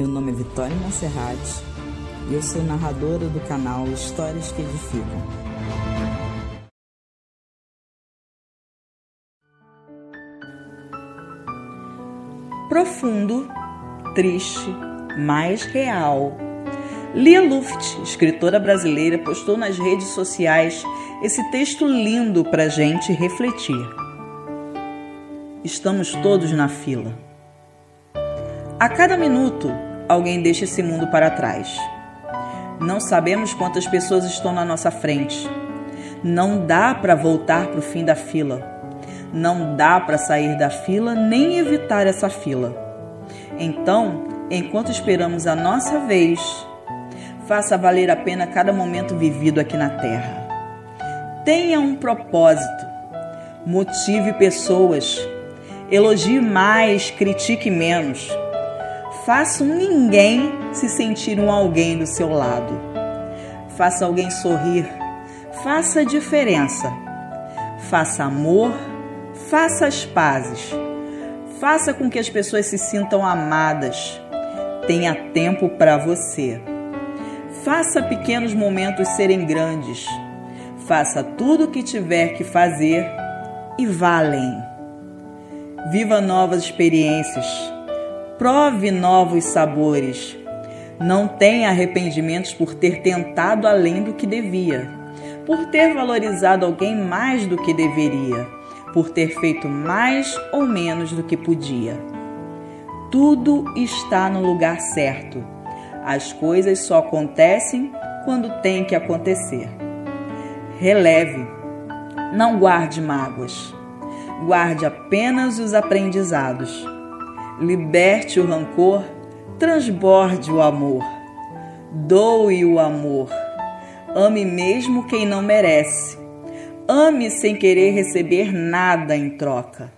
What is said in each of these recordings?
Meu nome é Vitória Monserrat e eu sou narradora do canal Histórias que Edificam. Profundo, triste, mais real. Lia Luft, escritora brasileira, postou nas redes sociais esse texto lindo para gente refletir. Estamos todos na fila. A cada minuto, alguém deixa esse mundo para trás. Não sabemos quantas pessoas estão na nossa frente. Não dá para voltar para o fim da fila. Não dá para sair da fila nem evitar essa fila. Então, enquanto esperamos a nossa vez, faça valer a pena cada momento vivido aqui na Terra. Tenha um propósito. Motive pessoas. Elogie mais, critique menos Faça um ninguém se sentir um alguém do seu lado. Faça alguém sorrir. Faça diferença. Faça amor. Faça as pazes. Faça com que as pessoas se sintam amadas. Tenha tempo para você. Faça pequenos momentos serem grandes. Faça tudo o que tiver que fazer e vá além. Viva novas experiências Prove novos sabores. Não tenha arrependimentos por ter tentado além do que devia, por ter valorizado alguém mais do que deveria, por ter feito mais ou menos do que podia. Tudo está no lugar certo. As coisas só acontecem quando tem que acontecer. Releve. Não guarde mágoas. Guarde apenas os aprendizados liberte o rancor, transborde o amor, doe o amor, ame mesmo quem não merece, ame sem querer receber nada em troca.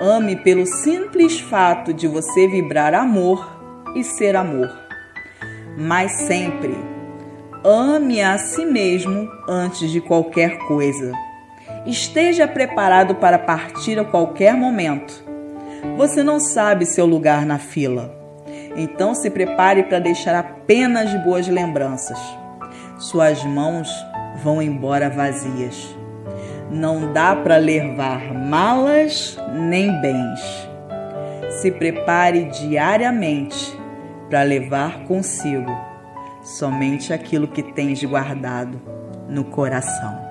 Ame pelo simples fato de você vibrar amor e ser amor. Mas sempre, ame a si mesmo antes de qualquer coisa. Esteja preparado para partir a qualquer momento você não sabe seu lugar na fila. Então se prepare para deixar apenas boas lembranças. Suas mãos vão embora vazias. Não dá para levar malas nem bens. Se prepare diariamente para levar consigo somente aquilo que tens guardado no coração.